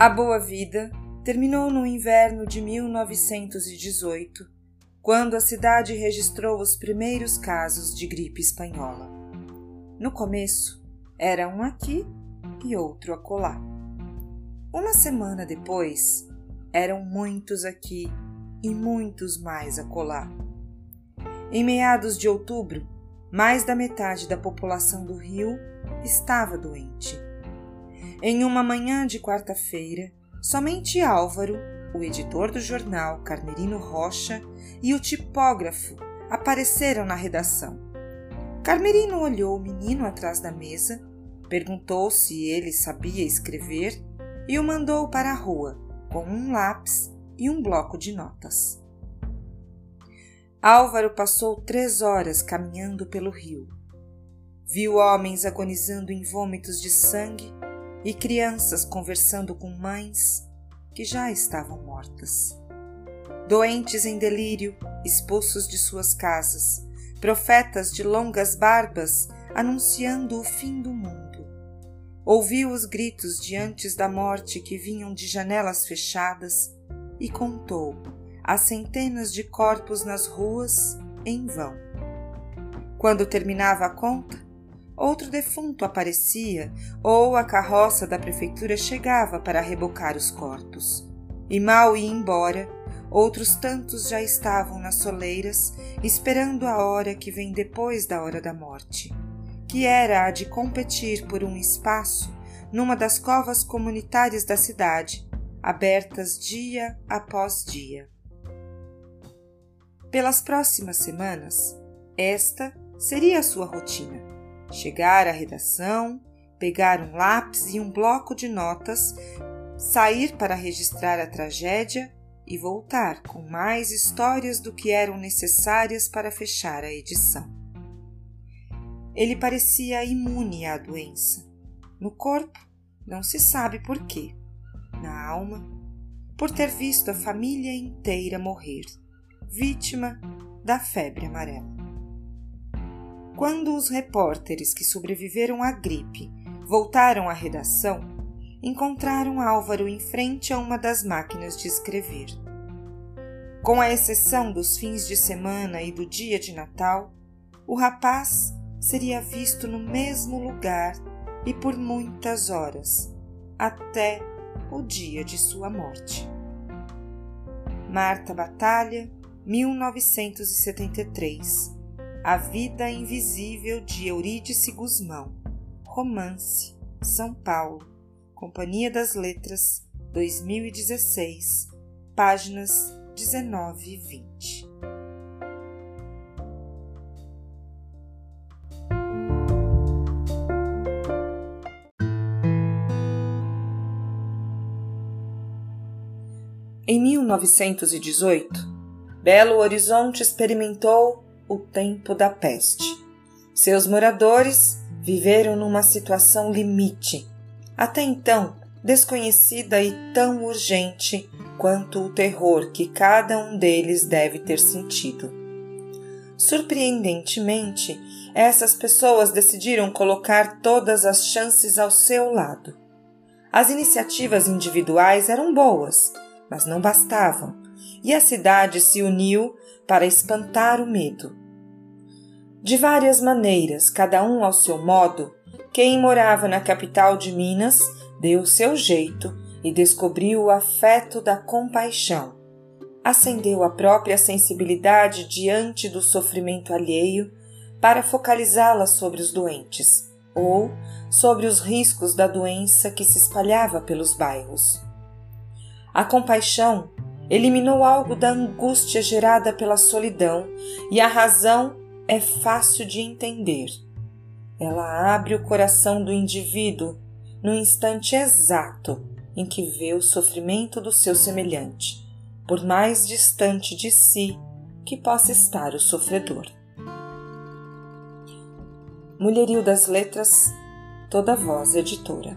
A boa vida terminou no inverno de 1918, quando a cidade registrou os primeiros casos de gripe espanhola. No começo, era um aqui e outro acolá. Uma semana depois, eram muitos aqui e muitos mais acolá. Em meados de outubro, mais da metade da população do Rio estava doente. Em uma manhã de quarta-feira, somente Álvaro, o editor do jornal Carnerino Rocha e o tipógrafo apareceram na redação. Carmerino olhou o menino atrás da mesa, perguntou se ele sabia escrever e o mandou para a rua com um lápis e um bloco de notas. Álvaro passou três horas caminhando pelo rio. Viu homens agonizando em vômitos de sangue e crianças conversando com mães que já estavam mortas. Doentes em delírio, expulsos de suas casas, profetas de longas barbas anunciando o fim do mundo. Ouviu os gritos diante da morte que vinham de janelas fechadas e contou as centenas de corpos nas ruas em vão. Quando terminava a conta, outro defunto aparecia ou a carroça da prefeitura chegava para rebocar os corpos. E mal ia embora, outros tantos já estavam nas soleiras esperando a hora que vem depois da hora da morte, que era a de competir por um espaço numa das covas comunitárias da cidade, abertas dia após dia. Pelas próximas semanas, esta seria a sua rotina: chegar à redação, pegar um lápis e um bloco de notas, sair para registrar a tragédia e voltar com mais histórias do que eram necessárias para fechar a edição. Ele parecia imune à doença. No corpo, não se sabe por quê. Na alma, por ter visto a família inteira morrer vítima da febre amarela. Quando os repórteres que sobreviveram à gripe voltaram à redação, encontraram Álvaro em frente a uma das máquinas de escrever. Com a exceção dos fins de semana e do dia de Natal, o rapaz seria visto no mesmo lugar e por muitas horas, até o dia de sua morte. Marta Batalha 1973 A Vida Invisível de Eurídice Guzmão. Romance São Paulo. Companhia das Letras 2016 Páginas 19 e 20 Em 1918, Belo Horizonte experimentou o tempo da peste. Seus moradores viveram numa situação limite, até então desconhecida e tão urgente quanto o terror que cada um deles deve ter sentido. Surpreendentemente, essas pessoas decidiram colocar todas as chances ao seu lado. As iniciativas individuais eram boas, mas não bastavam e a cidade se uniu para espantar o medo. De várias maneiras, cada um ao seu modo, quem morava na capital de Minas deu seu jeito e descobriu o afeto da compaixão. Acendeu a própria sensibilidade diante do sofrimento alheio para focalizá-la sobre os doentes ou sobre os riscos da doença que se espalhava pelos bairros. A compaixão eliminou algo da angústia gerada pela solidão e a razão é fácil de entender. Ela abre o coração do indivíduo no instante exato em que vê o sofrimento do seu semelhante, por mais distante de si que possa estar o sofredor. Mulherio das Letras, Toda Voz Editora.